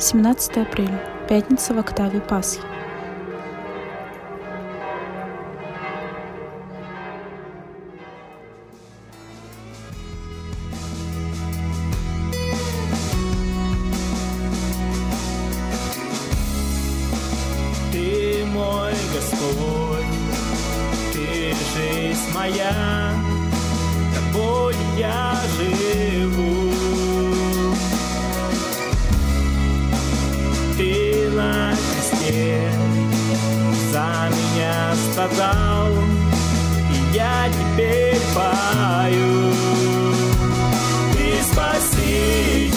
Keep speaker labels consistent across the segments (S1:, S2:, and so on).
S1: 17 апреля, пятница в октаве Пасхи.
S2: Ты мой Господь, Ты жизнь моя, Тобой я живу. Страдал, И я теперь пою. Ты спаситель,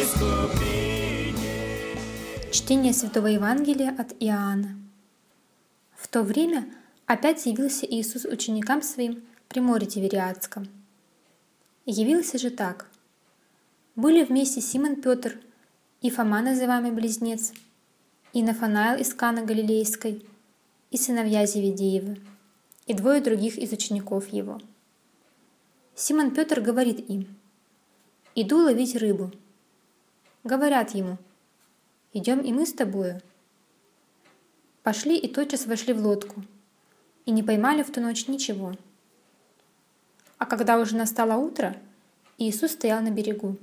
S2: искупитель.
S3: Чтение Святого Евангелия от Иоанна. В то время опять явился Иисус ученикам своим при море Тивериадском. Явился же так. Были вместе Симон Петр и Фома, называемый Близнец, и Нафанаил из Каны Галилейской, и сыновья Зеведеевы, и двое других из учеников его. Симон Петр говорит им, «Иду ловить рыбу». Говорят ему, «Идем и мы с тобою». Пошли и тотчас вошли в лодку, и не поймали в ту ночь ничего. А когда уже настало утро, Иисус стоял на берегу.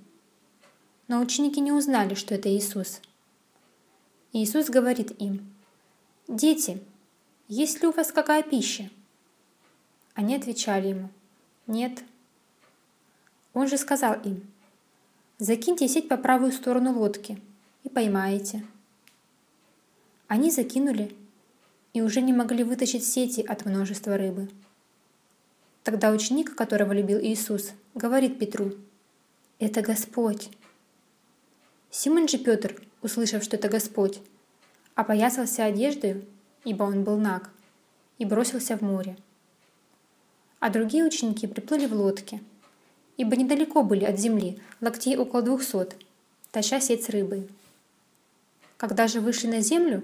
S3: Но ученики не узнали, что это Иисус. Иисус говорит им, «Дети, есть ли у вас какая пища?» Они отвечали ему, «Нет». Он же сказал им, «Закиньте сеть по правую сторону лодки и поймаете». Они закинули и уже не могли вытащить сети от множества рыбы. Тогда ученик, которого любил Иисус, говорит Петру, «Это Господь». Симон же Петр, услышав, что это Господь, опоясался одеждой, ибо он был наг, и бросился в море. А другие ученики приплыли в лодке, ибо недалеко были от земли, локтей около двухсот, таща сеть с рыбой. Когда же вышли на землю,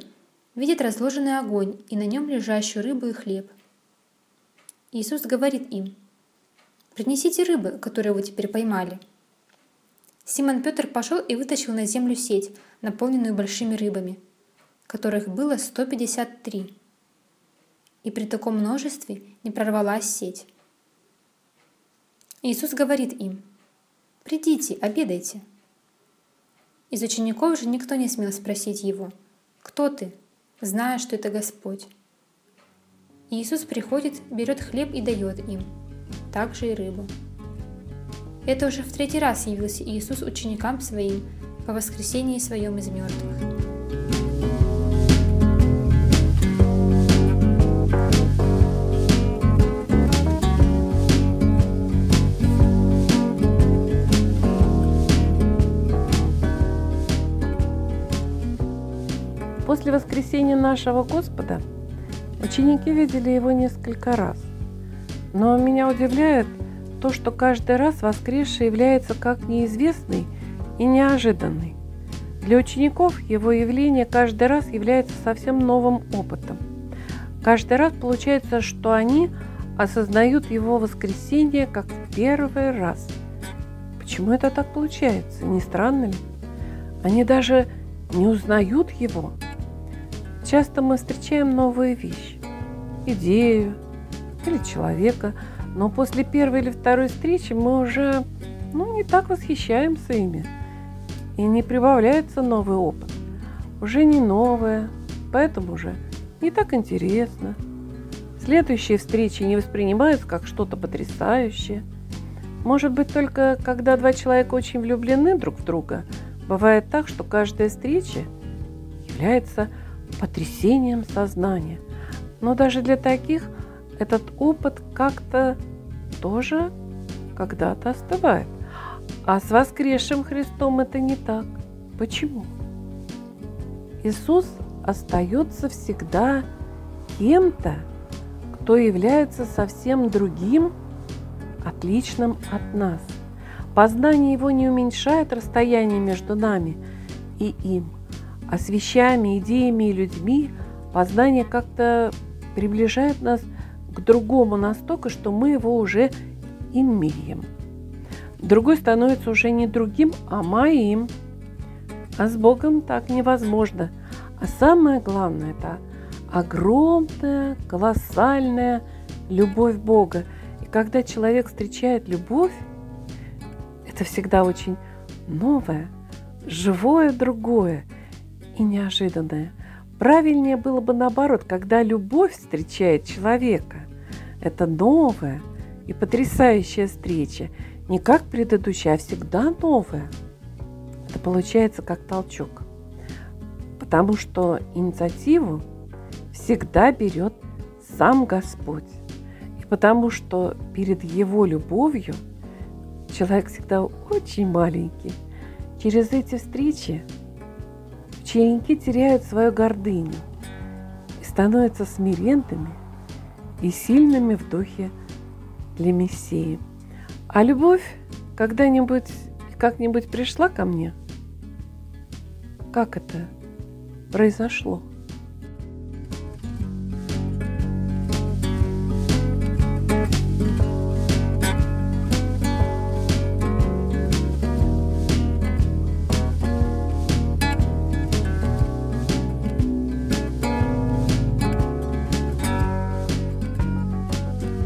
S3: видят разложенный огонь и на нем лежащую рыбу и хлеб. Иисус говорит им, «Принесите рыбы, которые вы теперь поймали». Симон Петр пошел и вытащил на землю сеть, наполненную большими рыбами, которых было 153. И при таком множестве не прорвалась сеть. Иисус говорит им, «Придите, обедайте». Из учеников же никто не смел спросить его, «Кто ты?», зная, что это Господь. Иисус приходит, берет хлеб и дает им, также и рыбу. Это уже в третий раз явился Иисус ученикам своим по воскресении своем из мертвых.
S4: После воскресения нашего Господа ученики видели его несколько раз. Но меня удивляет то, что каждый раз воскресший является как неизвестный и неожиданный. Для учеников его явление каждый раз является совсем новым опытом. Каждый раз получается, что они осознают его воскресение как в первый раз. Почему это так получается? Не странно ли? Они даже не узнают его. Часто мы встречаем новые вещи, идею или человека, но после первой или второй встречи мы уже ну, не так восхищаемся ими. И не прибавляется новый опыт. Уже не новое, поэтому уже не так интересно. Следующие встречи не воспринимаются как что-то потрясающее. Может быть, только когда два человека очень влюблены друг в друга, бывает так, что каждая встреча является потрясением сознания. Но даже для таких этот опыт как-то тоже когда-то остывает. А с воскресшим Христом это не так. Почему? Иисус остается всегда кем-то, кто является совсем другим, отличным от нас. Познание Его не уменьшает расстояние между нами и им, а с вещами, идеями и людьми познание как-то приближает нас к другому настолько, что мы его уже имеем. Другой становится уже не другим, а моим. А с Богом так невозможно. А самое главное – это огромная, колоссальная любовь Бога. И когда человек встречает любовь, это всегда очень новое, живое другое и неожиданное. Правильнее было бы наоборот, когда любовь встречает человека. Это новая и потрясающая встреча. Не как предыдущая, а всегда новая. Это получается как толчок. Потому что инициативу всегда берет сам Господь. И потому что перед Его любовью человек всегда очень маленький. Через эти встречи ученики теряют свою гордыню и становятся смиренными и сильными в духе для Мессии. А любовь когда-нибудь как-нибудь пришла ко мне? Как это произошло?